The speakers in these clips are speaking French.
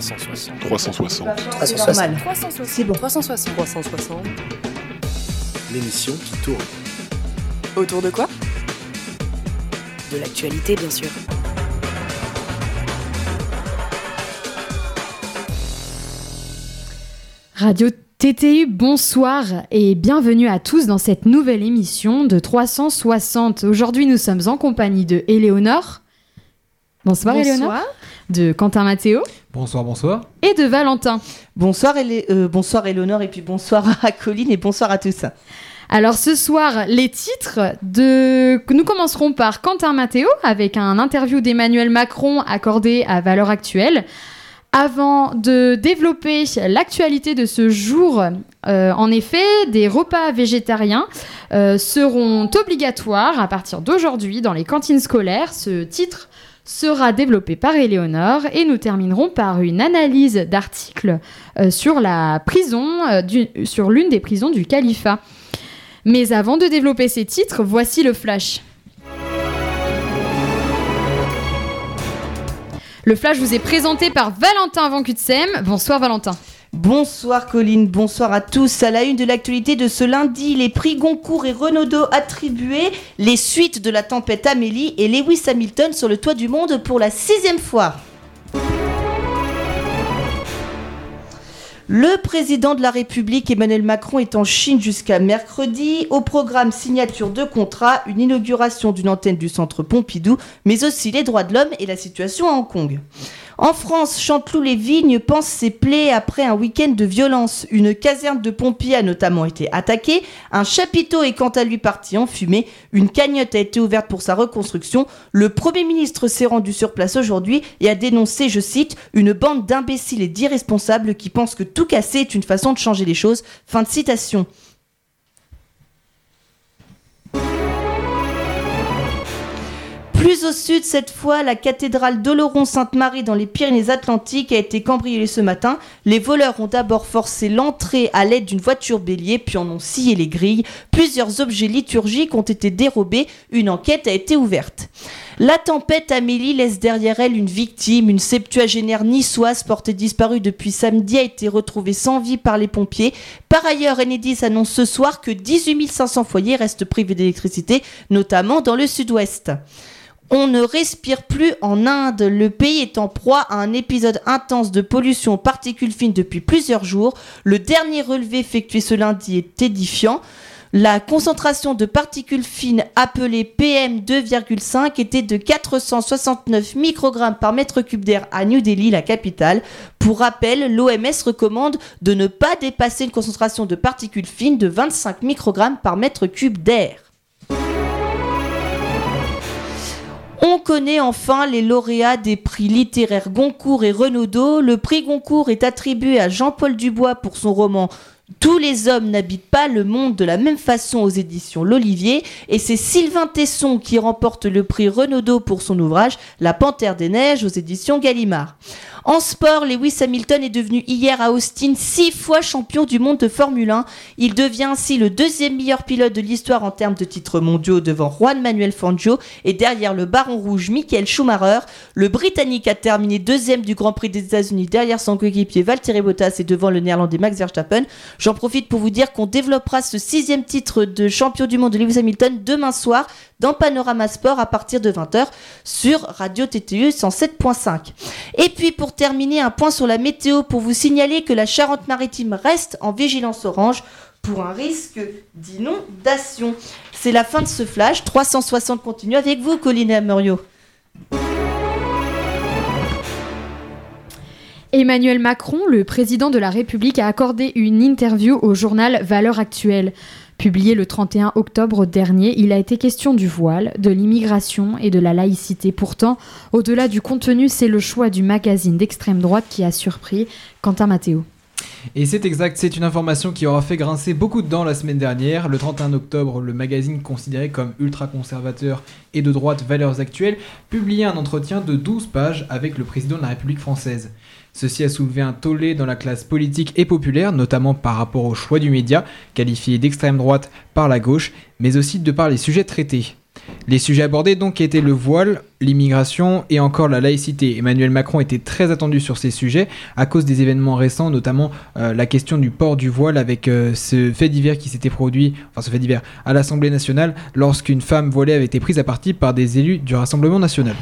360. 360. 360. 360. C'est bon. 360. 360. L'émission qui tourne. Autour de quoi? De l'actualité, bien sûr. Radio TTU, bonsoir et bienvenue à tous dans cette nouvelle émission de 360. Aujourd'hui, nous sommes en compagnie de Éléonore. Bonsoir, Éléonore. De Quentin Mathéo Bonsoir, bonsoir. et de Valentin. Bonsoir, Élé- euh, bonsoir Éléonore et puis bonsoir à Colline et bonsoir à tous. Alors ce soir, les titres de... Nous commencerons par Quentin Mathéo avec un interview d'Emmanuel Macron accordé à Valeurs Actuelles. Avant de développer l'actualité de ce jour, euh, en effet, des repas végétariens euh, seront obligatoires à partir d'aujourd'hui dans les cantines scolaires. Ce titre sera développé par Éléonore et nous terminerons par une analyse d'articles euh, euh, sur l'une des prisons du califat. Mais avant de développer ces titres, voici le flash. Le flash vous est présenté par Valentin Van Kutsem. Bonsoir Valentin. Bonsoir Colline, bonsoir à tous. À la une de l'actualité de ce lundi, les prix Goncourt et Renaudot attribués, les suites de la tempête Amélie et Lewis Hamilton sur le toit du monde pour la sixième fois. Le président de la République Emmanuel Macron est en Chine jusqu'à mercredi. Au programme signature de contrat, une inauguration d'une antenne du centre Pompidou, mais aussi les droits de l'homme et la situation à Hong Kong. En France, Chanteloup-les-Vignes pense ses plaies après un week-end de violence. Une caserne de pompiers a notamment été attaquée. Un chapiteau est quant à lui parti en fumée. Une cagnotte a été ouverte pour sa reconstruction. Le Premier ministre s'est rendu sur place aujourd'hui et a dénoncé, je cite, une bande d'imbéciles et d'irresponsables qui pensent que tout casser est une façon de changer les choses. Fin de citation. Plus au sud, cette fois, la cathédrale d'Oloron-Sainte-Marie dans les Pyrénées-Atlantiques a été cambriolée ce matin. Les voleurs ont d'abord forcé l'entrée à l'aide d'une voiture bélier, puis en ont scié les grilles. Plusieurs objets liturgiques ont été dérobés. Une enquête a été ouverte. La tempête Amélie laisse derrière elle une victime. Une septuagénaire niçoise portée disparue depuis samedi a été retrouvée sans vie par les pompiers. Par ailleurs, Enedis annonce ce soir que 18 500 foyers restent privés d'électricité, notamment dans le sud-ouest. On ne respire plus en Inde. Le pays est en proie à un épisode intense de pollution aux particules fines depuis plusieurs jours. Le dernier relevé effectué ce lundi est édifiant. La concentration de particules fines appelée PM2,5 était de 469 microgrammes par mètre cube d'air à New Delhi, la capitale. Pour rappel, l'OMS recommande de ne pas dépasser une concentration de particules fines de 25 microgrammes par mètre cube d'air. On connaît enfin les lauréats des prix littéraires Goncourt et Renaudot. Le prix Goncourt est attribué à Jean-Paul Dubois pour son roman Tous les hommes n'habitent pas le monde de la même façon aux éditions L'Olivier. Et c'est Sylvain Tesson qui remporte le prix Renaudot pour son ouvrage La Panthère des Neiges aux éditions Gallimard. En sport, Lewis Hamilton est devenu hier à Austin six fois champion du monde de Formule 1. Il devient ainsi le deuxième meilleur pilote de l'histoire en termes de titres mondiaux devant Juan Manuel Fangio et derrière le baron rouge Michael Schumacher. Le Britannique a terminé deuxième du Grand Prix des États-Unis derrière son coéquipier Valtteri Bottas et devant le Néerlandais Max Verstappen. J'en profite pour vous dire qu'on développera ce sixième titre de champion du monde de Lewis Hamilton demain soir dans Panorama Sport à partir de 20h sur Radio TTE 107.5. Et puis pour terminer, un point sur la météo pour vous signaler que la Charente-Maritime reste en vigilance orange pour un risque d'inondation. C'est la fin de ce flash. 360 continue avec vous, Colline et. Emmanuel Macron, le président de la République, a accordé une interview au journal Valeurs Actuelles. Publié le 31 octobre dernier, il a été question du voile, de l'immigration et de la laïcité. Pourtant, au-delà du contenu, c'est le choix du magazine d'extrême droite qui a surpris Quentin Matteo. Et c'est exact, c'est une information qui aura fait grincer beaucoup de dents la semaine dernière. Le 31 octobre, le magazine considéré comme ultra-conservateur et de droite Valeurs Actuelles publiait un entretien de 12 pages avec le président de la République française. Ceci a soulevé un tollé dans la classe politique et populaire, notamment par rapport au choix du média, qualifié d'extrême droite par la gauche, mais aussi de par les sujets traités. Les sujets abordés donc étaient le voile, l'immigration et encore la laïcité. Emmanuel Macron était très attendu sur ces sujets à cause des événements récents, notamment euh, la question du port du voile avec euh, ce fait divers qui s'était produit, enfin ce fait divers, à l'Assemblée nationale lorsqu'une femme voilée avait été prise à partie par des élus du Rassemblement national.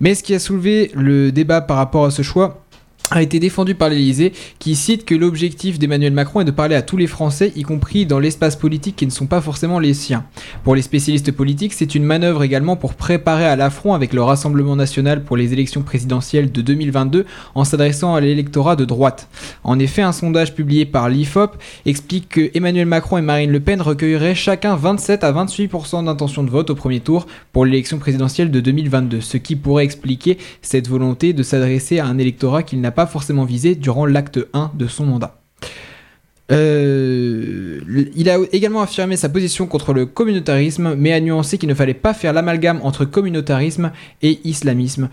Mais ce qui a soulevé le débat par rapport à ce choix, a été défendu par l'Elysée, qui cite que l'objectif d'Emmanuel Macron est de parler à tous les Français, y compris dans l'espace politique qui ne sont pas forcément les siens. Pour les spécialistes politiques, c'est une manœuvre également pour préparer à l'affront avec le Rassemblement national pour les élections présidentielles de 2022 en s'adressant à l'électorat de droite. En effet, un sondage publié par l'IFOP explique que Emmanuel Macron et Marine Le Pen recueilleraient chacun 27 à 28% d'intention de vote au premier tour pour l'élection présidentielle de 2022, ce qui pourrait expliquer cette volonté de s'adresser à un électorat qu'il n'a pas forcément visé durant l'acte 1 de son mandat. Euh, il a également affirmé sa position contre le communautarisme, mais a nuancé qu'il ne fallait pas faire l'amalgame entre communautarisme et islamisme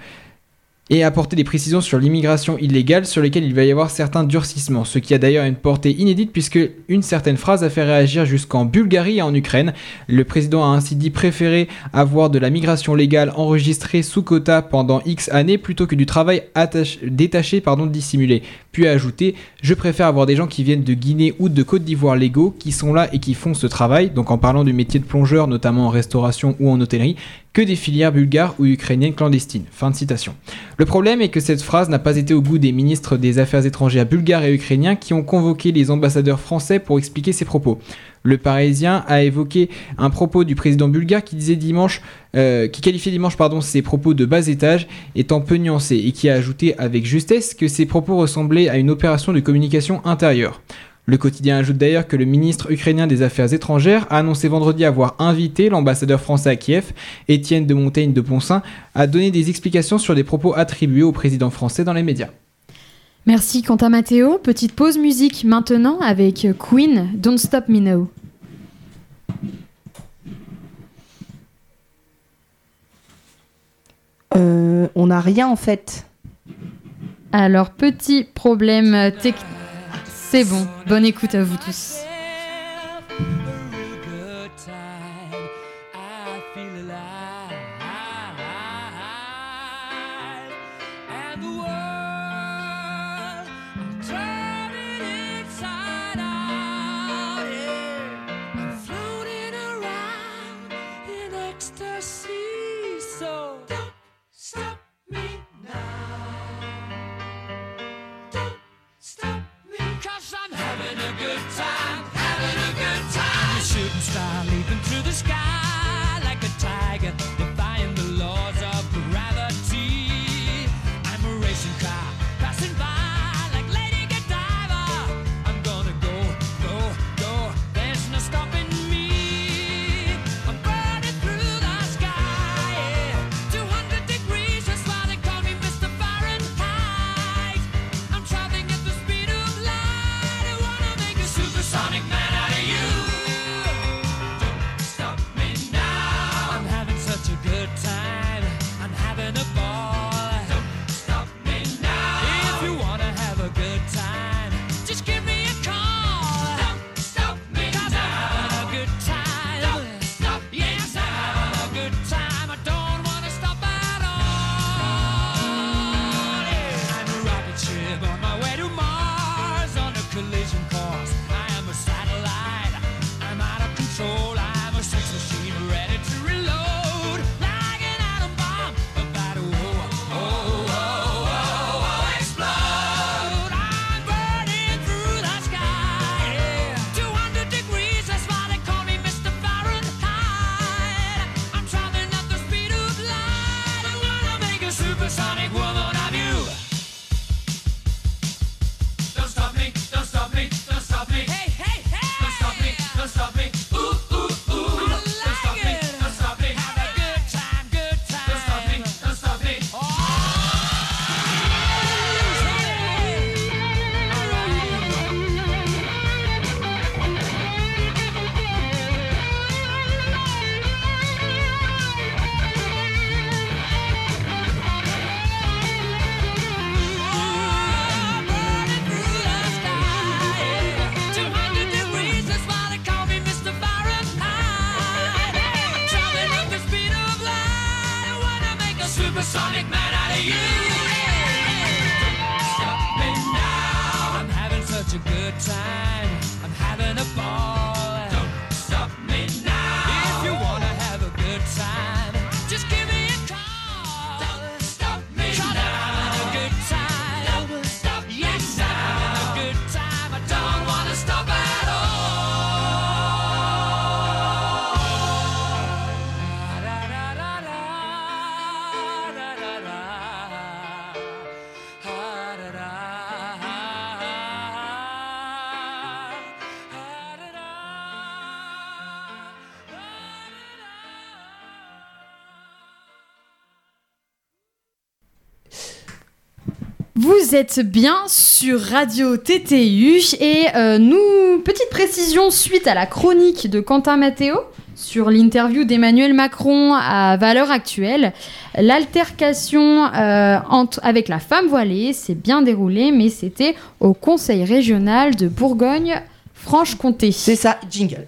et apporter des précisions sur l'immigration illégale sur lesquelles il va y avoir certains durcissements, ce qui a d'ailleurs une portée inédite puisque une certaine phrase a fait réagir jusqu'en Bulgarie et en Ukraine. Le président a ainsi dit préférer avoir de la migration légale enregistrée sous quota pendant X années plutôt que du travail détaché pardon, dissimulé. Puis a ajouté Je préfère avoir des gens qui viennent de Guinée ou de Côte d'Ivoire légaux, qui sont là et qui font ce travail, donc en parlant du métier de plongeur, notamment en restauration ou en hôtellerie, que des filières bulgares ou ukrainiennes clandestines. Fin de citation. Le problème est que cette phrase n'a pas été au goût des ministres des Affaires étrangères bulgares et ukrainiens qui ont convoqué les ambassadeurs français pour expliquer ces propos. Le Parisien a évoqué un propos du président bulgare qui disait dimanche, euh, qui qualifiait dimanche pardon ses propos de bas étage étant peu nuancés et qui a ajouté avec justesse que ces propos ressemblaient à une opération de communication intérieure. Le quotidien ajoute d'ailleurs que le ministre ukrainien des Affaires étrangères a annoncé vendredi avoir invité l'ambassadeur français à Kiev, Étienne de Montaigne de Ponsin, à donner des explications sur des propos attribués au président français dans les médias. Merci Quentin Matteo. Petite pause musique maintenant avec Queen, Don't Stop Me Now. Euh, on n'a rien en fait. Alors, petit problème technique. C'est bon, bonne écoute à vous tous. Vous êtes bien sur Radio TTU et euh, nous, petite précision suite à la chronique de Quentin Matteo sur l'interview d'Emmanuel Macron à valeur actuelle. L'altercation euh, avec la femme voilée s'est bien déroulée, mais c'était au Conseil régional de Bourgogne-Franche-Comté. C'est ça, jingle.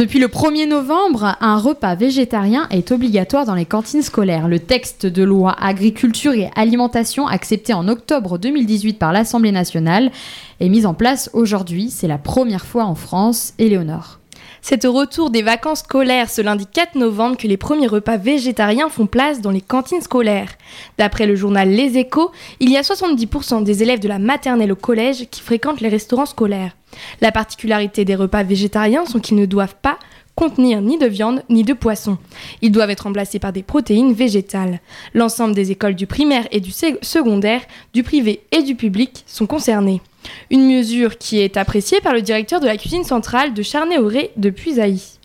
Depuis le 1er novembre, un repas végétarien est obligatoire dans les cantines scolaires. Le texte de loi agriculture et alimentation accepté en octobre 2018 par l'Assemblée nationale est mis en place aujourd'hui. C'est la première fois en France. Éléonore. C'est au retour des vacances scolaires ce lundi 4 novembre que les premiers repas végétariens font place dans les cantines scolaires. D'après le journal Les Échos, il y a 70% des élèves de la maternelle au collège qui fréquentent les restaurants scolaires. La particularité des repas végétariens sont qu'ils ne doivent pas contenir ni de viande ni de poisson. Ils doivent être remplacés par des protéines végétales. L'ensemble des écoles du primaire et du sec- secondaire, du privé et du public sont concernées. Une mesure qui est appréciée par le directeur de la cuisine centrale de Charnay-Auré de Puisailly.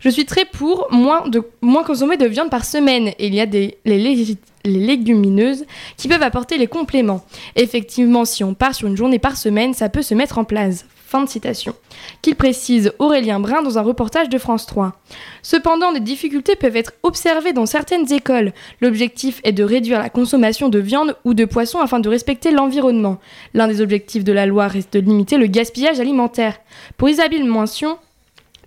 Je suis très pour moins, de, moins consommer de viande par semaine et il y a des, les, lég- les légumineuses qui peuvent apporter les compléments. Effectivement, si on part sur une journée par semaine, ça peut se mettre en place. Fin de citation. Qu'il précise Aurélien Brun dans un reportage de France 3. Cependant, des difficultés peuvent être observées dans certaines écoles. L'objectif est de réduire la consommation de viande ou de poisson afin de respecter l'environnement. L'un des objectifs de la loi reste de limiter le gaspillage alimentaire. Pour Isabelle Moinsion,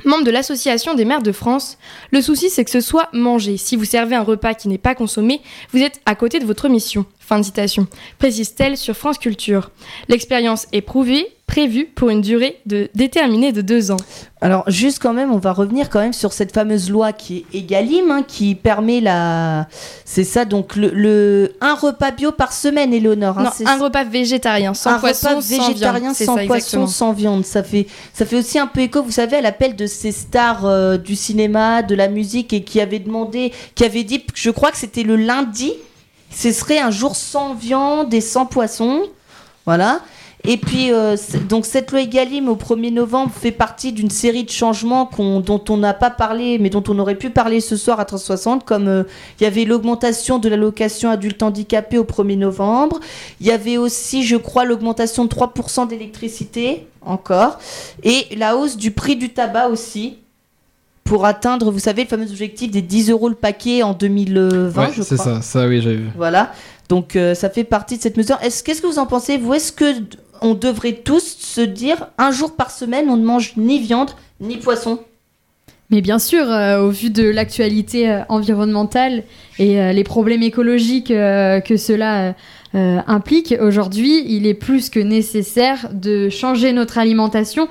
membre de l'Association des maires de France, le souci c'est que ce soit mangé. Si vous servez un repas qui n'est pas consommé, vous êtes à côté de votre mission. Fin de citation. Précise-t-elle sur France Culture. L'expérience est prouvée, prévue pour une durée de, déterminée de deux ans. Alors, juste quand même, on va revenir quand même sur cette fameuse loi qui est Egalim, hein, qui permet la. C'est ça, donc le, le- un repas bio par semaine, Éléonore. hein, non, un repas végétarien, sans un poisson, repas sans végétarien viande. C'est sans ça, poisson, exactement. sans viande. Ça fait, ça fait aussi un peu écho, vous savez, à l'appel de ces stars euh, du cinéma, de la musique, et qui avaient demandé, qui avaient dit, je crois que c'était le lundi, ce serait un jour sans viande et sans poisson. Voilà. Et puis, euh, donc cette loi Egalim au 1er novembre fait partie d'une série de changements dont on n'a pas parlé, mais dont on aurait pu parler ce soir à 360, comme euh, il y avait l'augmentation de l'allocation adulte handicapé au 1er novembre. Il y avait aussi, je crois, l'augmentation de 3% d'électricité, encore, et la hausse du prix du tabac aussi. Pour atteindre, vous savez, le fameux objectif des 10 euros le paquet en 2020, Ouais, je c'est crois. ça, ça oui, j'avais vu. Voilà. Donc euh, ça fait partie de cette mesure. Est-ce qu'est-ce que vous en pensez Vous? Est-ce que on devrait tous se dire un jour par semaine on ne mange ni viande ni poisson? Mais bien sûr, euh, au vu de l'actualité euh, environnementale et euh, les problèmes écologiques euh, que cela implique, aujourd'hui, il est plus que nécessaire de changer notre alimentation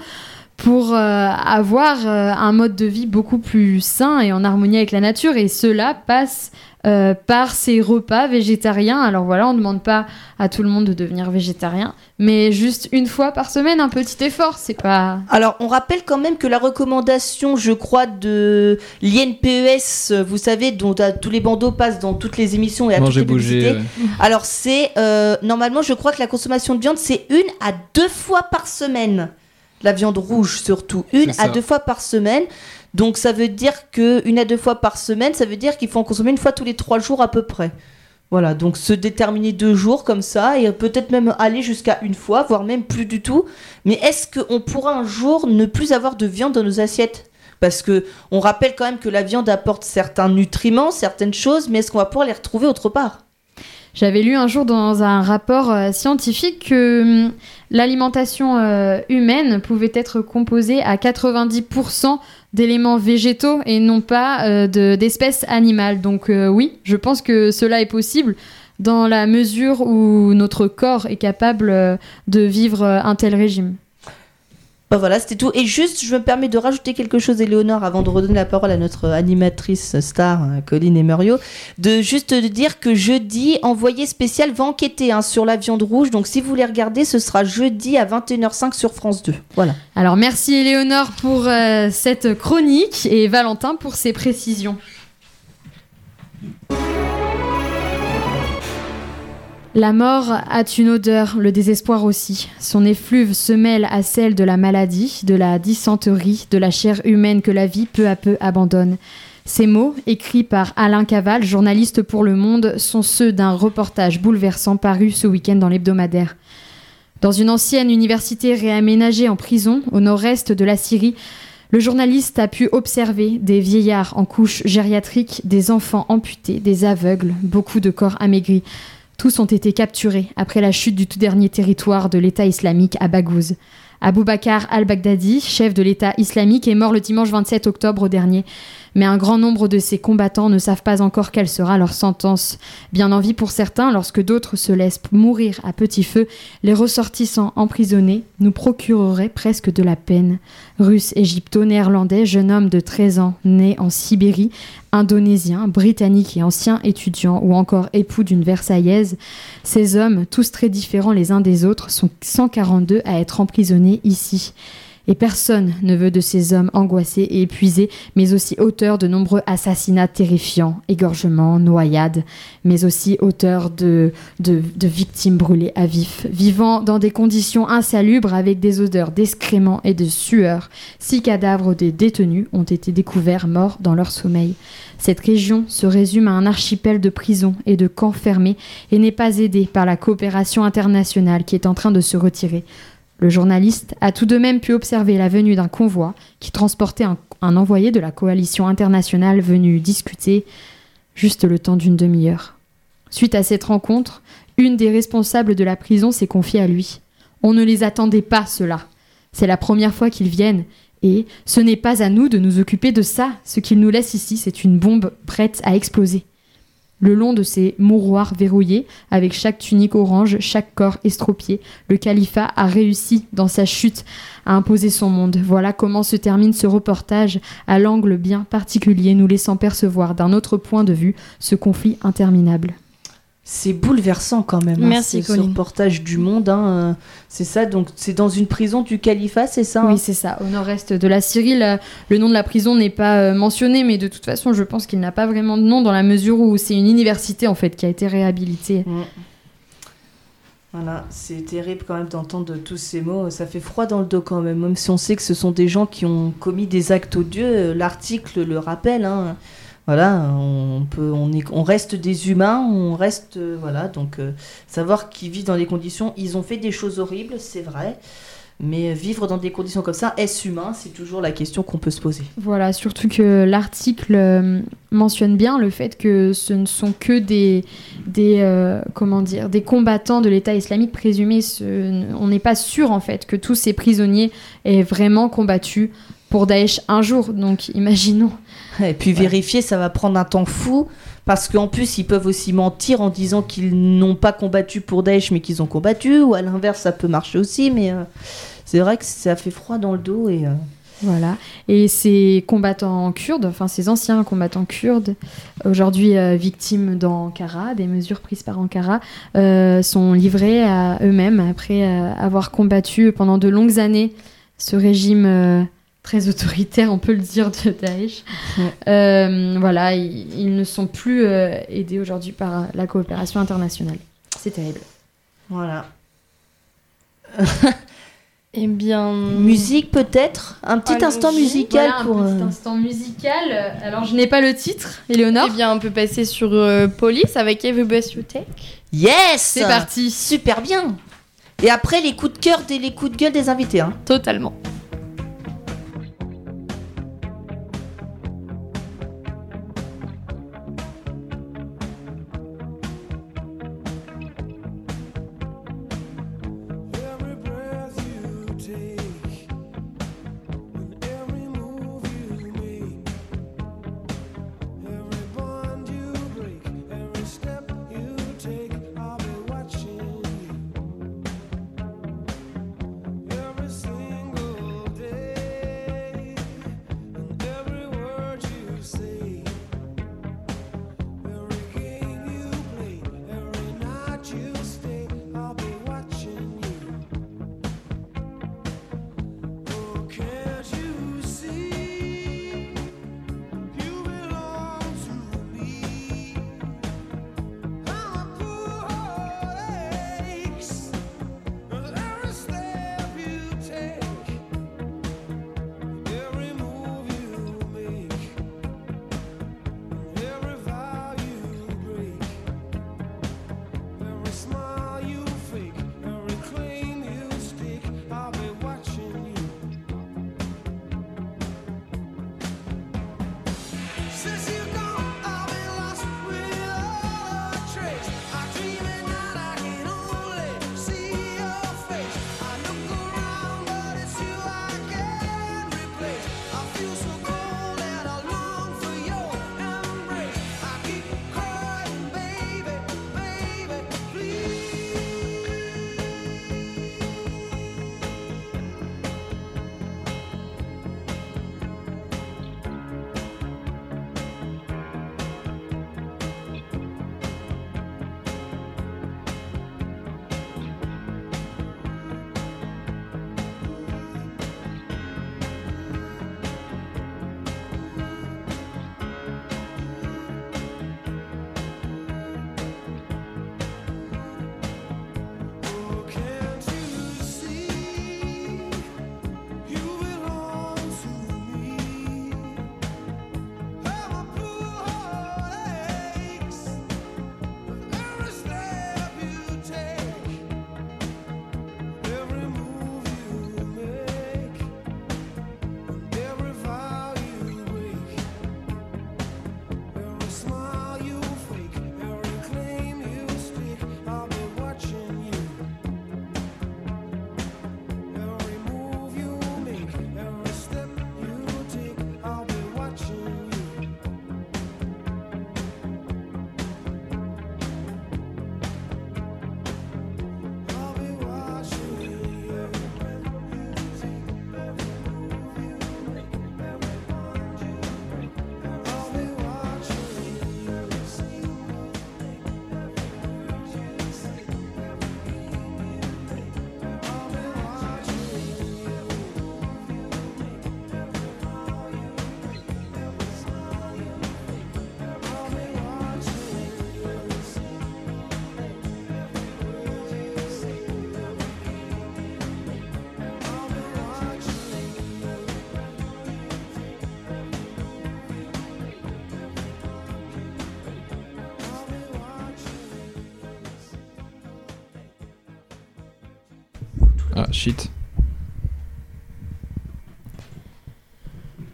pour euh, avoir euh, un mode de vie beaucoup plus sain et en harmonie avec la nature. Et cela passe euh, par ces repas végétariens. Alors voilà, on ne demande pas à tout le monde de devenir végétarien, mais juste une fois par semaine, un petit effort. C'est pas. Alors, on rappelle quand même que la recommandation, je crois, de l'INPES, vous savez, dont tous les bandeaux passent dans toutes les émissions et à Manger, toutes les bouger. publicités. ouais. Alors, c'est euh, normalement, je crois que la consommation de viande, c'est une à deux fois par semaine. La viande rouge, surtout. Une à deux fois par semaine. Donc, ça veut dire que une à deux fois par semaine, ça veut dire qu'il faut en consommer une fois tous les trois jours à peu près. Voilà, donc se déterminer deux jours comme ça et peut-être même aller jusqu'à une fois, voire même plus du tout. Mais est-ce qu'on pourra un jour ne plus avoir de viande dans nos assiettes? Parce que on rappelle quand même que la viande apporte certains nutriments, certaines choses, mais est-ce qu'on va pouvoir les retrouver autre part? J'avais lu un jour dans un rapport euh, scientifique que hum, l'alimentation euh, humaine pouvait être composée à 90% d'éléments végétaux et non pas euh, de- d'espèces animales. Donc oui, je pense que cela est possible dans la mesure où notre corps est capable de vivre un tel régime. Bah voilà, c'était tout. Et juste, je me permets de rajouter quelque chose, Éléonore, avant de redonner la parole à notre animatrice star, euh, Colline et Muriot, de juste dire que jeudi, Envoyé spécial va enquêter hein, sur la viande rouge. Donc si vous voulez regarder, ce sera jeudi à 21h05 sur France 2. Voilà. Alors merci Éléonore pour euh, cette chronique et Valentin pour ses précisions. La mort a une odeur, le désespoir aussi. Son effluve se mêle à celle de la maladie, de la dysenterie, de la chair humaine que la vie peu à peu abandonne. Ces mots, écrits par Alain Caval, journaliste pour Le Monde, sont ceux d'un reportage bouleversant paru ce week-end dans l'hebdomadaire. Dans une ancienne université réaménagée en prison au nord-est de la Syrie, le journaliste a pu observer des vieillards en couche gériatrique, des enfants amputés, des aveugles, beaucoup de corps amaigris. Tous ont été capturés après la chute du tout dernier territoire de l'État islamique à Baghouz. Abou Bakr al-Baghdadi, chef de l'État islamique, est mort le dimanche 27 octobre dernier. Mais un grand nombre de ses combattants ne savent pas encore quelle sera leur sentence. Bien en vie pour certains, lorsque d'autres se laissent mourir à petit feu, les ressortissants emprisonnés nous procureraient presque de la peine. Russe, égypto-néerlandais, jeune homme de 13 ans, né en Sibérie, indonésien, britannique et ancien étudiant, ou encore époux d'une Versaillaise, ces hommes, tous très différents les uns des autres, sont 142 à être emprisonnés ici. Et personne ne veut de ces hommes angoissés et épuisés, mais aussi auteurs de nombreux assassinats terrifiants, égorgements, noyades, mais aussi auteurs de, victimes brûlées à vif, vivant dans des conditions insalubres avec des odeurs d'excréments et de sueur. Six cadavres des détenus ont été découverts morts dans leur sommeil. Cette région se résume à un archipel de prisons et de camps fermés et n'est pas aidée par la coopération internationale qui est en train de se retirer. Le journaliste a tout de même pu observer la venue d'un convoi qui transportait un, envoyé de la coalition internationale venu discuter juste le temps d'une demi-heure. Suite à cette rencontre, une des responsables de la prison s'est confiée à lui. On ne les attendait pas, cela. C'est la première fois qu'ils viennent, et ce n'est pas à nous de nous occuper de ça. Ce qu'ils nous laissent ici, c'est une bombe prête à exploser. Le long de ces mouroirs verrouillés, avec chaque tunique orange, chaque corps estropié, le califat a réussi, dans sa chute, à imposer son monde. Voilà comment se termine ce reportage, à l'angle bien particulier, nous laissant percevoir d'un autre point de vue ce conflit interminable. C'est bouleversant quand même. hein, Merci, ce- ce Colline. reportage du monde. hein, euh, c'est ça, donc c'est dans une prison du califat, c'est ça hein Oui, c'est ça, au nord-est de la Syrie. la- le nom de la prison n'est pas euh, mentionné, mais de toute façon, je pense qu'il n'a pas vraiment de nom dans la mesure où c'est une université en fait qui a été réhabilitée. Mm. Voilà, c'est terrible quand même d'entendre tous ces mots. Ça fait froid dans le dos quand même, même si on sait que ce sont des gens qui ont commis des actes odieux. L'article le rappelle. hein. Voilà, on peut, on, est, on reste des humains, on reste, euh, voilà, donc euh, savoir qu'ils vivent dans des conditions, ils ont fait des choses horribles, c'est vrai, mais vivre dans des conditions comme ça, est-ce humain? C'est toujours la question qu'on peut se poser. Voilà, surtout que l'article euh, mentionne bien le fait que ce ne sont que des, des comment dire, des combattants de l'État islamique présumés. On n'est pas sûr en fait que tous ces prisonniers aient vraiment combattu pour Daesh un jour. Donc imaginons. Et puis vérifier, ça va prendre un temps fou. Parce qu'en plus, ils peuvent aussi mentir en disant qu'ils n'ont pas combattu pour Daesh, mais qu'ils ont combattu. Ou à l'inverse, ça peut marcher aussi. Mais euh, c'est vrai que ça fait froid dans le dos. Et, euh, Voilà. Et ces combattants kurdes, enfin ces anciens combattants kurdes, aujourd'hui euh, victimes d'Ankara, des mesures prises par Ankara, euh, sont livrés à eux-mêmes après euh, avoir combattu pendant de longues années ce régime très autoritaire, on peut le dire, de Daesh. Ouais. Euh, voilà, ils, ils ne sont plus euh, aidés aujourd'hui par la coopération internationale. C'est terrible. voilà. Eh bien. Musique peut-être? Un petit instant musical Voilà, pour. un petit euh, instant musical. Alors, je n'ai pas le titre, Éléonore. Eh bien, on peut passer sur euh, Police avec Every Breath You Take. Yes C'est parti. Super bien Et après, les coups de cœur, des, les coups de gueule des invités. Hein. Totalement.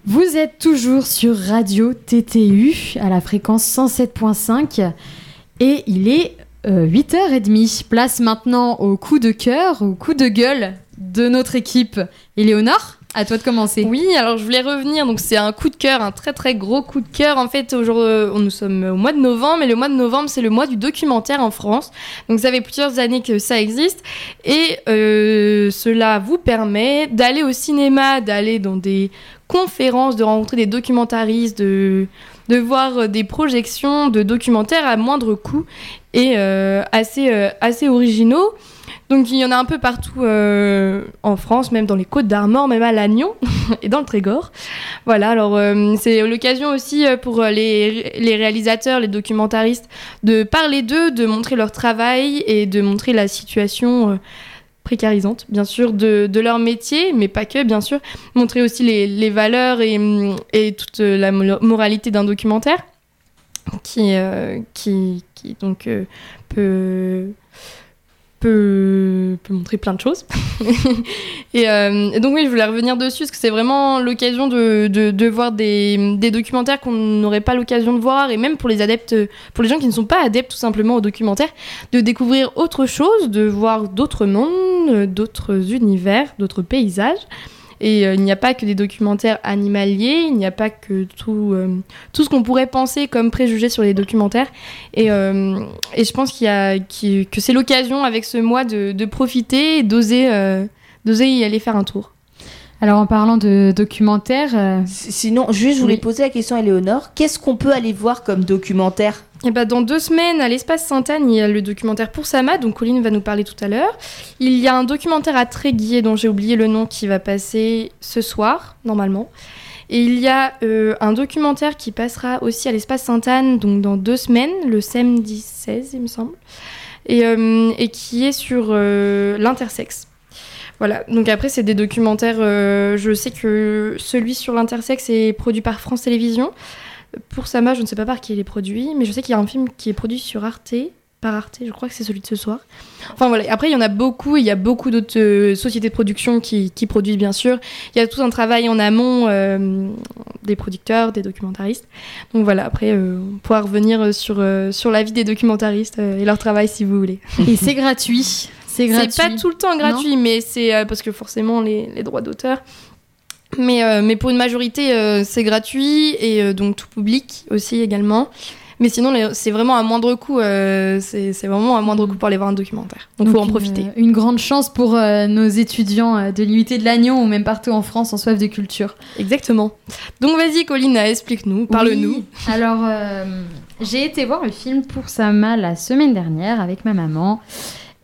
Vous êtes toujours sur Radio TTU à la fréquence 107.5 et il est euh, 8h30. Place maintenant au coup de cœur, au coup de gueule de notre équipe. Éléonore, à toi de commencer. Oui, alors je voulais revenir. Donc c'est un coup de cœur, un très très gros coup de cœur. En fait, aujourd'hui, nous sommes au mois de novembre, et le mois de novembre c'est le mois du documentaire en France. Donc ça fait plusieurs années que ça existe, et euh, cela vous permet d'aller au cinéma, d'aller dans des conférences, de rencontrer des documentaristes, de de voir des projections de documentaires à moindre coût et euh, assez euh, assez originaux. Donc il y en a un peu partout euh, en France, même dans les Côtes d'Armor, même à Lannion et dans le Trégor. Voilà, alors euh, c'est l'occasion aussi euh, pour les, réalisateurs, les documentaristes, de parler d'eux, de montrer leur travail et de montrer la situation précarisante, bien sûr, de, leur métier, mais pas que, bien sûr. Montrer aussi les, valeurs et, et toute la mo- moralité d'un documentaire qui, qui, qui donc peut peut, montrer plein de choses. et, euh, et donc oui, je voulais revenir dessus parce que c'est vraiment l'occasion de, voir des, documentaires qu'on n'aurait pas l'occasion de voir et même pour les adeptes, pour les gens qui ne sont pas adeptes tout simplement aux documentaires, de découvrir autre chose, de voir d'autres mondes, d'autres univers, d'autres paysages. Et euh, il n'y a pas que des documentaires animaliers, il n'y a pas que tout, euh, tout ce qu'on pourrait penser comme préjugés sur les documentaires. Et, euh, et je pense y a, que c'est l'occasion avec ce mois de, de profiter et d'oser y aller faire un tour. Alors en parlant de documentaire, euh, Sinon, juste, je voulais Oui. poser la question à Léonore. Qu'est-ce qu'on peut aller voir comme documentaire? Et bah dans deux semaines, à l'espace Sainte-Anne, il y a le documentaire Pour Sama, dont Colline va nous parler tout à l'heure. Il y a un documentaire à Tréguier, dont j'ai oublié le nom, qui va passer ce soir, normalement. Et il y a euh, un documentaire qui passera aussi à l'espace Sainte-Anne, donc dans deux semaines, le samedi 16, il me semble, et, euh, et qui est sur euh, l'intersexe. Voilà, donc après c'est des documentaires, euh, je sais que celui sur l'intersexe est produit par France Télévisions. Pour Sama, je ne sais pas par qui il est produit, mais je sais qu'il y a un film qui est produit sur Arte, par Arte, je crois que c'est celui de ce soir. Enfin voilà, après il y en a beaucoup, il y a beaucoup d'autres euh, sociétés de production qui, produisent bien sûr. Il y a tout un travail en amont euh, des producteurs, des documentaristes. Donc voilà, après euh, on pourra revenir sur, sur la vie des documentaristes et leur travail si vous voulez. et c'est gratuit. C'est gratuit. C'est pas tout le temps gratuit, mais c'est euh, parce que forcément les, les droits d'auteur. Mais, euh, mais pour une majorité, euh, c'est gratuit et donc tout public aussi également. Mais sinon, c'est vraiment à moindre coût. euh, c'est vraiment à moindre coût pour aller voir un documentaire. Donc, faut en profiter. Une grande chance pour euh, nos étudiants de l'UIT de Lannion ou même partout en France en soif de culture. Exactement. Donc vas-y, Colline, explique-nous, parle-nous. Oui. Alors, euh, j'ai été voir le film pour Sama la semaine dernière avec ma maman.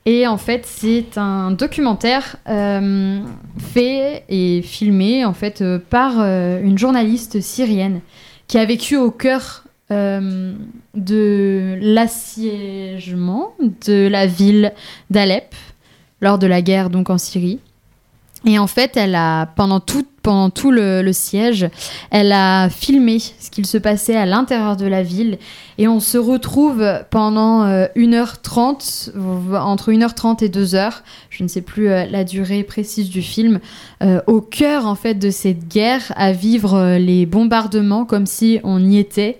Et en fait, c'est un documentaire euh, fait et filmé en fait euh, par euh, une journaliste syrienne qui a vécu au cœur de l'assiégement de la ville d'Alep lors de la guerre donc en Syrie. Et en fait, elle a pendant tout pendant tout le, siège, elle a filmé ce qu'il se passait à l'intérieur de la ville et on se retrouve pendant euh, 1h30, euh, entre 1h30 et 2h, je ne sais plus euh, la durée précise du film, euh, au cœur en fait de cette guerre, à vivre les bombardements comme si on y était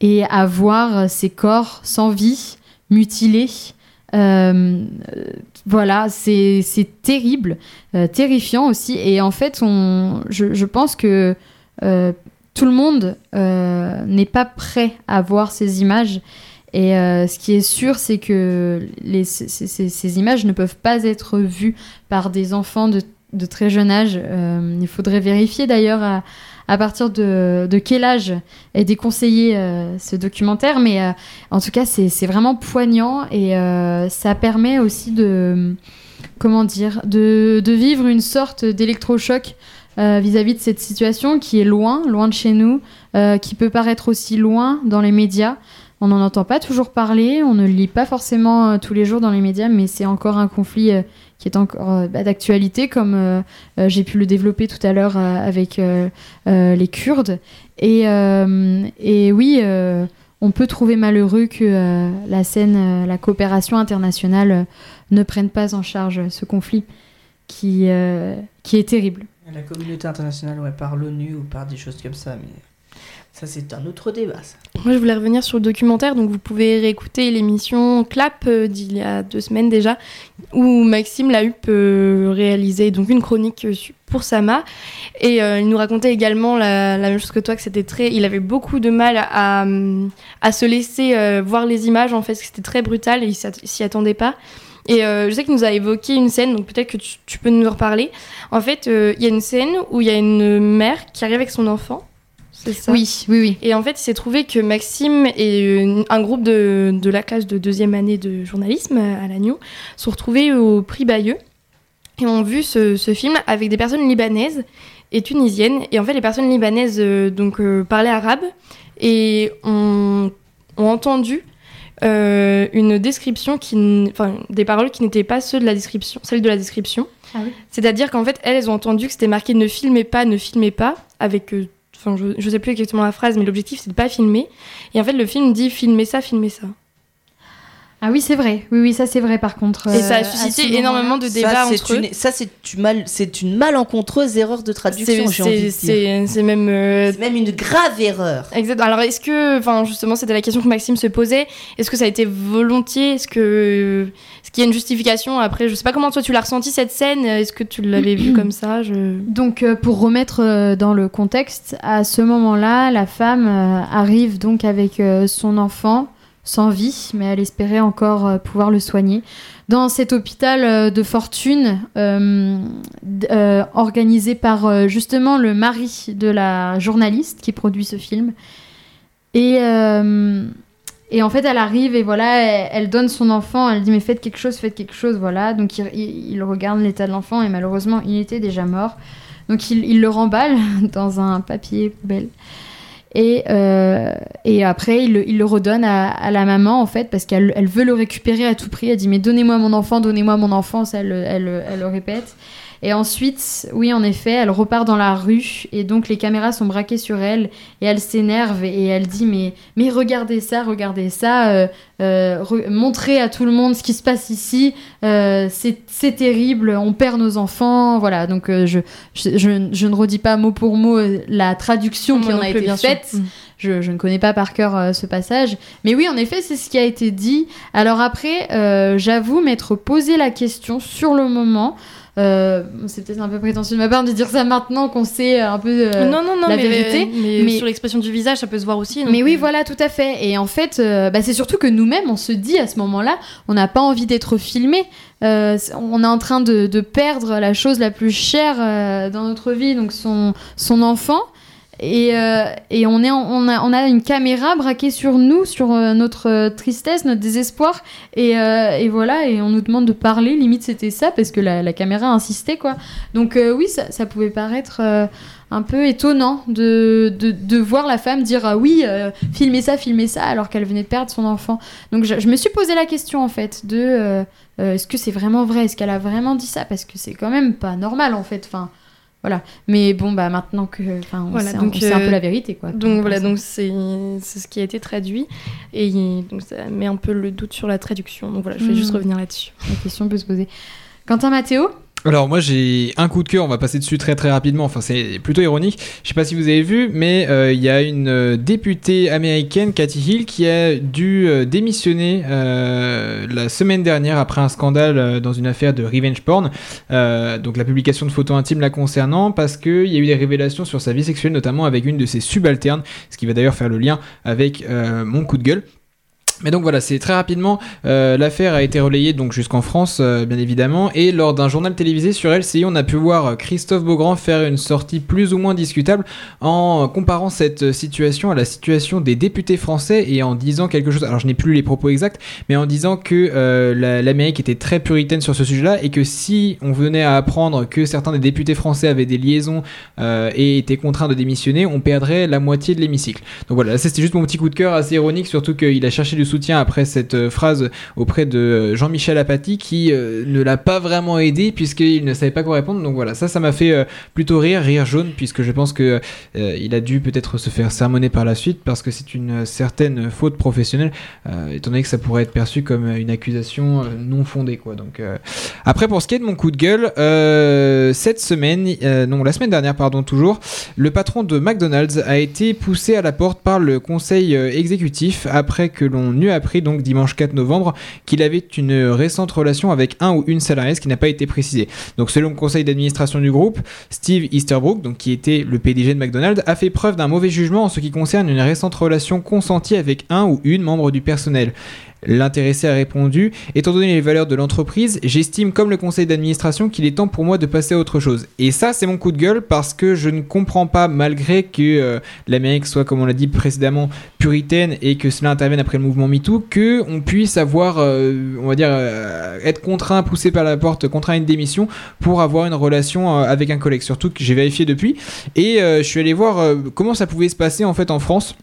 et à voir ces corps sans vie, mutilés. Euh, voilà, c'est terrible, euh, terrifiant aussi. Et en fait, on, je, je pense que euh, tout le monde n'est pas prêt à voir ces images. Et ce qui est sûr, c'est que les, ces, images ne peuvent pas être vues par des enfants de, de très jeune âge. Il faudrait vérifier d'ailleurs à partir de, quel âge est déconseillé euh, ce documentaire. Mais euh, en tout cas, c'est vraiment poignant et euh, ça permet aussi de, comment dire, de, vivre une sorte d'électrochoc vis-à-vis de cette situation qui est loin, loin de chez nous, qui peut paraître aussi loin dans les médias. On n'en entend pas toujours parler, on ne le lit pas forcément tous les jours dans les médias, mais c'est encore un conflit qui est encore euh, bah, d'actualité, comme euh, euh, j'ai pu le développer tout à l'heure avec les Kurdes. Et, et oui, on peut trouver malheureux que la scène, la coopération internationale ne prenne pas en charge ce conflit qui, qui est terrible. La communauté internationale, ouais, par l'ONU ou par des choses comme ça, mais ça c'est un autre débat. Moi, je voulais revenir sur le documentaire, donc vous pouvez réécouter l'émission Clap euh, d'il y a deux semaines déjà, où Maxime Lahup euh, réalisait donc une chronique euh, pour Sama, et il nous racontait également la, même chose que toi, que c'était très, il avait beaucoup de mal à, se laisser voir les images, en fait, que c'était très brutal et il s'y attendait pas. Et je sais qu'il nous a évoqué une scène, donc peut-être que tu, peux nous en reparler. En fait, il y a une scène où il y a une mère qui arrive avec son enfant. C'est ça Oui, oui, oui. et en fait, il s'est trouvé que Maxime et une- un groupe de, de la classe de deuxième année de journalisme à Lannion sont retrouvés au prix Bayeux et ont vu ce, ce film avec des personnes libanaises et tunisiennes. Et en fait, les personnes libanaises euh, donc, euh, parlaient arabe et ont, ont entendu euh, une description qui, enfin, des paroles qui n'étaient pas ceux de la description, celles de la description. Ah oui. C'est-à-dire qu'en fait, elles, elles ont entendu que c'était marqué ne filmez pas, ne filmez pas, avec, euh, je, je sais plus exactement la phrase, mais l'objectif c'est de pas filmer. Et en fait, le film dit filmez ça, filmez ça. Ah oui, c'est vrai. Oui, oui, ça c'est vrai par contre. Et ça Euh, a à suscité énormément de Ça, débats c'est entre eux. une- Ça c'est une, mal, c'est une malencontreuse erreur de traduction, c'est- même. euh, C'est même une grave erreur. Exact. Alors, est-ce que, enfin, justement, c'était la question que Maxime se posait. Est-ce que ça a été volontiers? Est-ce que, est-ce qu'il y a une justification Après, je sais pas comment toi tu l'as ressenti cette scène. Est-ce que tu l'avais vu comme ça? Je... Donc, euh, pour remettre euh, dans le contexte, à ce moment-là, la femme euh, arrive donc avec euh, son enfant sans vie, mais elle espérait encore euh, pouvoir le soigner, dans cet hôpital euh, de fortune euh, organisé par justement le mari de la journaliste qui produit ce film. Et, en fait, elle arrive et voilà, elle, donne son enfant, elle dit mais faites quelque chose, faites quelque chose, voilà. Donc il regarde l'état de l'enfant et malheureusement il était déjà mort. Donc il, il le remballe dans un papier poubelle. Et, euh, et après, il le, redonne à, la maman, en fait, parce qu'elle elle veut le récupérer à tout prix. Elle dit, mais donnez-moi mon enfant, donnez-moi mon enfant, elle le répète. Et ensuite, oui, en effet, elle repart dans la rue, et donc les caméras sont braquées sur elle, et elle s'énerve, et elle dit, mais, mais regardez ça, regardez ça, euh, euh, re- montrez à tout le monde ce qui se passe ici, euh, c'est terrible, on perd nos enfants, voilà. Donc euh, je, je, je, je ne redis pas mot pour mot la traduction qui en a été faite. Mm. Je, je ne connais pas par cœur euh, ce passage. Mais oui, en effet, c'est ce qui a été dit. Alors après, euh, j'avoue m'être posé la question sur le moment. Euh, c'est peut-être un peu prétentieux de ma part de dire ça maintenant qu'on sait un peu euh, non, non, non, la mais, vérité, mais, mais- sur l'expression du visage, ça peut se voir aussi. donc, mais oui, euh, voilà, tout à fait. Et en fait, euh, bah, c'est surtout que nous-mêmes, on se dit à ce moment-là, on n'a pas envie d'être filmé. Euh, on est en train de, de perdre la chose la plus chère euh, dans notre vie, donc son, son enfant. Et, euh, on, a, une caméra braquée sur nous, sur euh, notre euh, tristesse, notre désespoir. Et, voilà, et on nous demande de parler. Limite, c'était ça, parce que la, caméra insistait, quoi. Donc oui, ça, pouvait paraître un peu étonnant de, voir la femme dire ah oui, euh, filmez ça, filmez ça, alors qu'elle venait de perdre son enfant. Donc je, me suis posé la question en fait de est-ce que c'est vraiment vrai, est-ce qu'elle a vraiment dit ça? Parce que c'est quand même pas normal en fait. Enfin voilà. Mais bon bah maintenant que enfin on, Voilà, sait, donc, on sait un euh, peu la vérité quoi. Donc voilà, donc c'est ce qui a été traduit et donc ça met un peu le doute sur la traduction. Donc voilà, je vais Mm. juste revenir là-dessus. la question peut se poser. Quentin Mathéo Alors moi j'ai un coup de cœur, on va passer dessus très très rapidement, enfin c'est plutôt ironique, je sais pas si vous avez vu, mais euh, il y a une euh, députée américaine, Cathy Hill, qui a dû euh, démissionner la semaine dernière après un scandale dans une affaire de revenge porn, donc la publication de photos intimes la concernant, parce qu'il y a eu des révélations sur sa vie sexuelle, notamment avec une de ses subalternes, ce qui va d'ailleurs faire le lien avec mon coup de gueule. Mais donc voilà, c'est très rapidement, euh, l'affaire a été relayée donc jusqu'en France, euh, bien évidemment, et lors d'un journal télévisé sur LCI, on a pu voir Christophe Beaugrand faire une sortie plus ou moins discutable en comparant cette situation à la situation des députés français et en disant quelque chose, alors je n'ai plus les propos exacts, mais en disant que euh, la- l'Amérique était très puritaine sur ce sujet-là et que si on venait à apprendre que certains des députés français avaient des liaisons euh, et étaient contraints de démissionner, on perdrait la moitié de l'hémicycle. Donc voilà, c'était juste mon petit coup de cœur assez ironique, surtout qu'il a cherché du après cette euh, phrase auprès de euh, Jean-Michel Apathy qui euh, ne l'a pas vraiment aidé puisqu'il ne savait pas quoi répondre. Donc voilà, ça, ça m'a fait plutôt rire, rire jaune, puisque je pense que euh, il a dû peut-être se faire sermonner par la suite parce que c'est une certaine faute professionnelle, étant donné que ça pourrait être perçu comme une accusation non fondée, quoi. Donc après, pour ce qui est de mon coup de gueule, cette semaine, non, la semaine dernière, pardon, toujours, le patron de McDonald's a été poussé à la porte par le conseil exécutif après que l'on eut appris, donc dimanche 4 novembre, qu'il avait une récente relation avec un ou une salariée, ce qui n'a pas été précisé. Donc selon le conseil d'administration du groupe, Steve Easterbrook, donc qui était le PDG de McDonald's, a fait preuve d'un mauvais jugement en ce qui concerne une récente relation consentie avec un ou une membre du personnel. L'intéressé a répondu Étant donné les valeurs de l'entreprise, j'estime comme le conseil d'administration qu'il est temps pour moi de passer à autre chose. Et ça, c'est mon coup de gueule parce que je ne comprends pas, malgré que euh, l'Amérique soit, comme on l'a dit précédemment, puritaine et que cela intervienne après le mouvement MeToo, que on puisse avoir, euh, on va dire, euh, être contraint, poussé par la porte, contraint à une démission pour avoir une relation euh, avec un collègue. Surtout que j'ai vérifié depuis et je suis allé voir comment ça pouvait se passer en fait en France.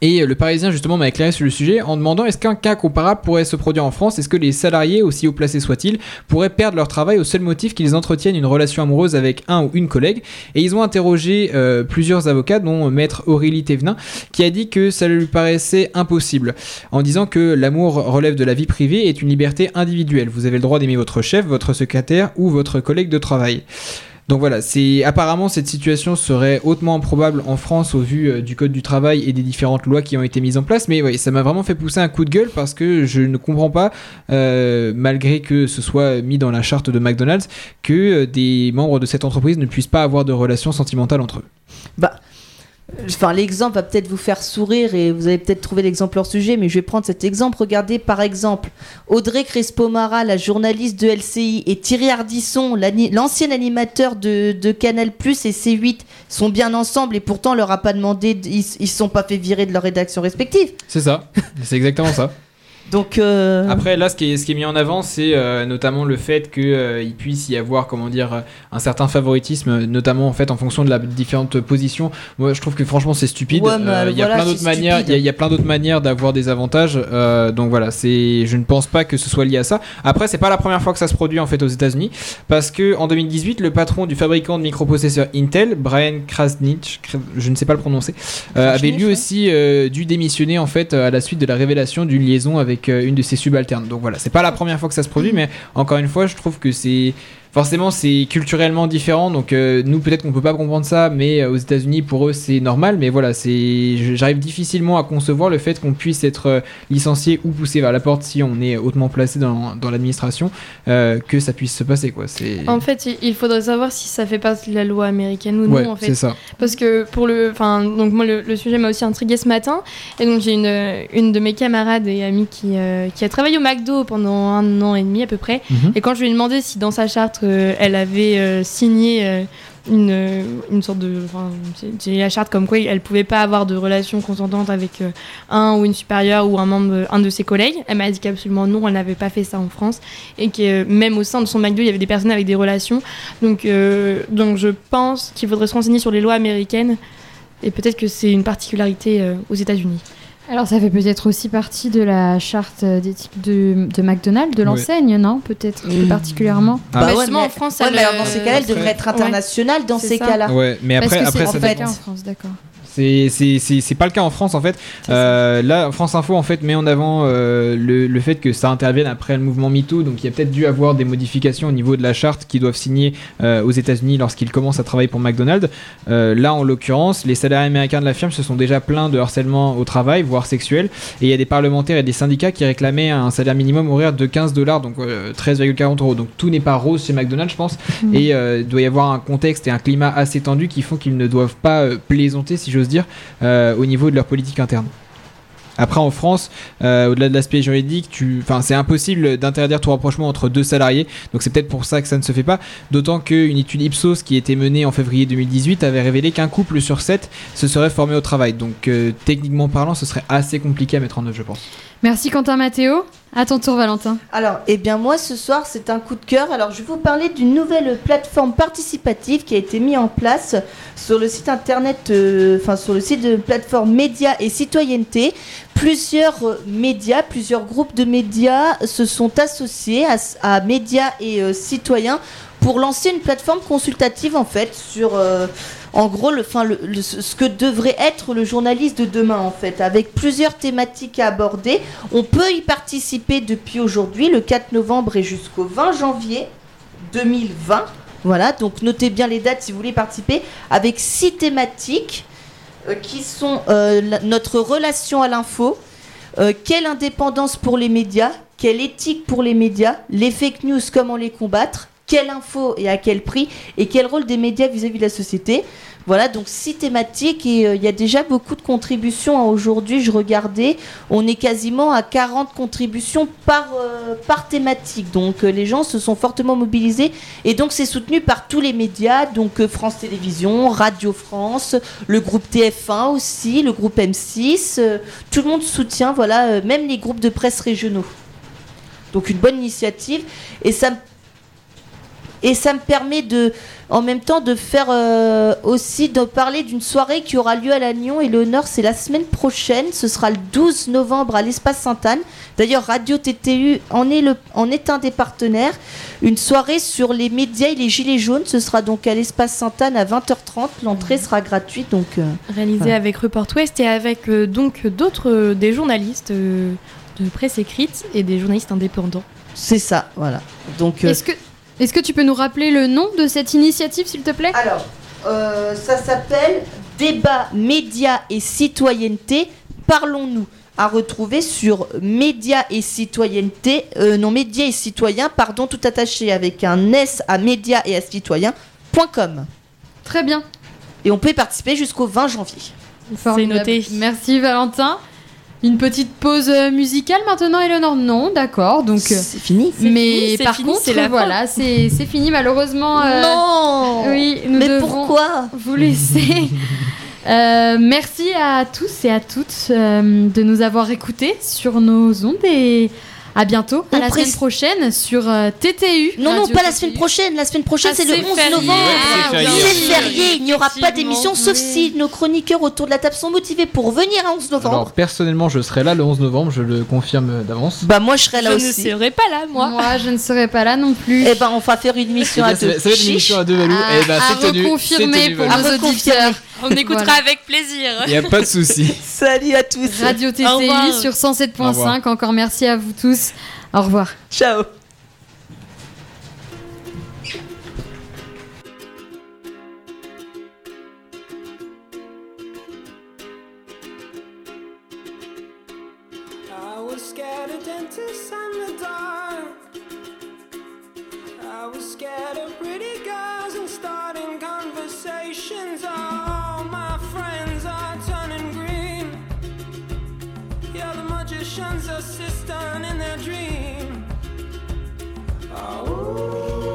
Et euh, le Parisien justement m'a éclairé sur le sujet en demandant est-ce qu'un cas comparable pourrait se produire en France? Est-ce que les salariés, aussi haut placés soient-ils, pourraient perdre leur travail au seul motif qu'ils entretiennent une relation amoureuse avec un ou une collègue? Et ils ont interrogé euh, plusieurs avocats, dont Maître Aurélie Thévenin, qui a dit que ça lui paraissait impossible, en disant que l'amour relève de la vie privée et est une liberté individuelle. Vous avez le droit d'aimer votre chef, votre secrétaire ou votre collègue de travail. Donc voilà, c'est apparemment cette situation serait hautement improbable en France au vu euh, du code du travail et des différentes lois qui ont été mises en place. Mais ouais, ça m'a vraiment fait pousser un coup de gueule parce que je ne comprends pas, euh, malgré que ce soit mis dans la charte de McDonald's, que euh, des membres de cette entreprise ne puissent pas avoir de relations sentimentales entre eux. Bah, enfin, l'exemple va peut-être vous faire sourire et vous allez peut-être trouver l'exemple hors sujet, mais je vais prendre cet exemple. Regardez par exemple Audrey Crespo-Mara, la journaliste de LCI, et Thierry Ardisson, l'ancien animateur de, de Canal Plus et C8, sont bien ensemble et pourtant on leur a pas demandé, de- ils se sont pas fait virer de leur rédaction respective. C'est ça, c'est exactement ça. Donc, euh, Après, là, ce qui est, ce qui est mis en avant, c'est euh, notamment le fait qu'il puisse y avoir, comment dire, euh, un certain favoritisme, notamment en fait en fonction de la différentes positions. Moi, je trouve que franchement, c'est stupide. Ouais, Euh, Il y a plein d'autres manières. Il y a- plein d'autres manières d'avoir des avantages. euh, donc voilà, c'est. Je ne pense pas que ce soit lié à ça. Après, c'est pas la première fois que ça se produit en fait aux États-Unis, parce que en 2018, le patron du fabricant de microprocesseurs Intel, Brian Krasnich, je ne sais pas le prononcer, euh, avait lui aussi euh, dû démissionner en fait à la suite de la révélation d'une liaison avec euh, une de ses subalternes. Donc voilà, c'est pas la première fois que ça se produit, mais encore une fois, je trouve que c'est forcément c'est culturellement différent. Donc euh, nous peut-être qu'on peut pas comprendre ça, mais euh, aux États-Unis pour eux c'est normal. Mais voilà, c'est j'arrive difficilement à concevoir le fait qu'on puisse être euh, licencié ou poussé vers la porte si on est hautement placé dans, dans l'administration, que ça puisse se passer quoi. C'est En fait, il- faudrait savoir si ça fait partie de la loi américaine ou ouais, non, en fait. c'est ça. Parce que pour le, enfin, donc moi le, le sujet m'a aussi intrigué ce matin, et donc j'ai une, une de mes camarades et amies qui, qui a travaillé au McDo pendant un an et demi à peu près, Mhm. et quand je lui ai demandé si dans sa charte elle avait euh, signé euh, une, euh, une sorte de, c'est- la charte comme quoi elle pouvait pas avoir de relation consentante avec un ou une supérieure ou un membre, un de ses collègues, elle m'a dit qu'absolument non, elle n'avait pas fait ça en France, et que même au sein de son McDo il y avait des personnes avec des relations donc, donc je pense qu'il faudrait se renseigner sur les lois américaines et peut-être que c'est une particularité aux États-Unis. Alors ça fait peut-être aussi partie de la charte euh, des types de, de McDonald's, de l'enseigne, non Peut-être plus Mm. particulièrement? Ah. Bah, ouais, justement, mais- en France, ouais, elle, mais alors, dans ces cas-là, elle devrait être Ouais. internationale dans ces cas-là. Ouais, mais après Parce que après c'est ça en dépend. fait en France, d'accord. C'est pas le cas en France en fait. Euh, là, France Info en fait met en avant euh, le, le fait que ça intervienne après le mouvement MeToo, donc il y a peut-être dû avoir des modifications au niveau de la charte qu'ils doivent signer euh, aux États-Unis lorsqu'ils commencent à travailler pour McDonald's. Là, en l'occurrence, les salariés américains de la firme se sont déjà plaints de harcèlement au travail, voire sexuel, et il y a des parlementaires et des syndicats qui réclamaient un salaire minimum horaire de 15 dollars, donc euh, 13,40 euros. Donc tout n'est pas rose chez McDonald's, je pense. Mhm. Et il doit y avoir un contexte et un climat assez tendu qui font qu'ils ne doivent pas plaisanter, si j'ose dire, euh, au niveau de leur politique interne. Après, en France, euh, au-delà de l'aspect juridique, tu... enfin, c'est impossible d'interdire tout rapprochement entre deux salariés. Donc, c'est peut-être pour ça que ça ne se fait pas. D'autant qu'une étude Ipsos qui été menée en février 2018 avait révélé qu'un couple sur sept se serait formé au travail. Donc, euh, techniquement parlant, ce serait assez compliqué à mettre en œuvre, je pense. Merci Quentin Mathéo. À ton tour, Valentin. Alors, eh bien moi ce soir c'est un coup de cœur. Alors je vais vous parler d'une nouvelle plateforme participative qui a été mise en place sur le site internet, euh, enfin sur le site de plateforme Médias et Citoyenneté. Plusieurs euh, médias, plusieurs groupes de médias se sont associés à, médias et euh, citoyens pour lancer une plateforme consultative en fait sur en gros ce que devrait être le journaliste de demain en fait avec plusieurs thématiques à aborder on peut y participer depuis aujourd'hui le 4 novembre et jusqu'au 20 janvier 2020 voilà donc notez bien les dates si vous voulez participer avec six thématiques euh, qui sont euh, notre relation à l'info euh, quelle indépendance pour les médias quelle éthique pour les médias les fake news comment les combattre quelle info et à quel prix et quel rôle des médias vis-à-vis de la société. Voilà, donc six thématiques et euh, il y a déjà beaucoup de contributions. hein. Aujourd'hui, je regardais, on est quasiment à 40 contributions par, euh, par thématique. Donc euh, les gens se sont fortement mobilisés et donc c'est soutenu par tous les médias, donc France Télévisions, Radio France, le groupe TF1 aussi, le groupe M6, euh, tout le monde soutient, voilà, même les groupes de presse régionaux. Donc une bonne initiative et ça me et ça me permet de, en même temps, de faire euh, aussi, de parler d'une soirée qui aura lieu à Lannion. Et l'honneur, c'est la semaine prochaine. Ce sera le 12 novembre à l'espace Sainte-Anne. D'ailleurs, Radio TTU en est, le, en est un des partenaires. Une soirée sur les médias et les gilets jaunes. Ce sera donc à l'espace Sainte-Anne à 20h30. L'entrée sera gratuite. Donc, euh, Réalisé Voilà. avec Report West et avec euh, donc d'autres, des journalistes de presse écrite et des journalistes indépendants. c'est ça. Voilà. Donc, Est-ce que, est-ce que tu peux nous rappeler le nom de cette initiative, s'il te plaît? Alors, euh, ça s'appelle Débat, médias et citoyenneté. Parlons-nous. À retrouver sur médias et citoyenneté, euh, non médias et citoyens, pardon, tout attaché avec un S à médias et à citoyens.com. Très bien. Et on peut y participer jusqu'au 20 janvier. Formidable. noté. Merci, Valentin. Une petite pause euh, musicale maintenant, Eleonore Non, d'accord. Donc, euh, C'est fini. Mais fini, par fini, contre, la voilà, c'est c'est fini malheureusement. euh, non Oui, nous Mais devons pourquoi? vous laisser. Euh, merci à tous et à toutes euh, de nous avoir écoutés sur nos ondes et à bientôt, à On la semaine prochaine sur euh, TTU. Non, non, pas la semaine prochaine. La semaine prochaine, Ah, c'est le c'est 11 férié. novembre. Ah, c'est férié. C'est sûr. férié. Il n'y aura pas d'émission, sauf oui. si nos chroniqueurs autour de la table sont motivés pour venir à 11 novembre. Alors personnellement, je serai là le 11 novembre, je le confirme d'avance. Bah, moi, je serai là je aussi. ne serai pas là, moi. Moi, je ne serai pas là non plus. Eh ben, on va faire une Eh émission bien, à ça, deux. ça va être une émission à deux Valou. À- Eh ben, à c'est tenu. C'est reconfirmer tenu, pour. À nos auditeurs. On écoutera Voilà. avec plaisir. Il n'y a pas de souci. Salut à tous. Radio revoir. sur Au 107.5. revoir. Encore merci à vous tous. Au revoir. Ciao. I was scared of pretty girls and starting conversations. oceans of in their dream. Oh.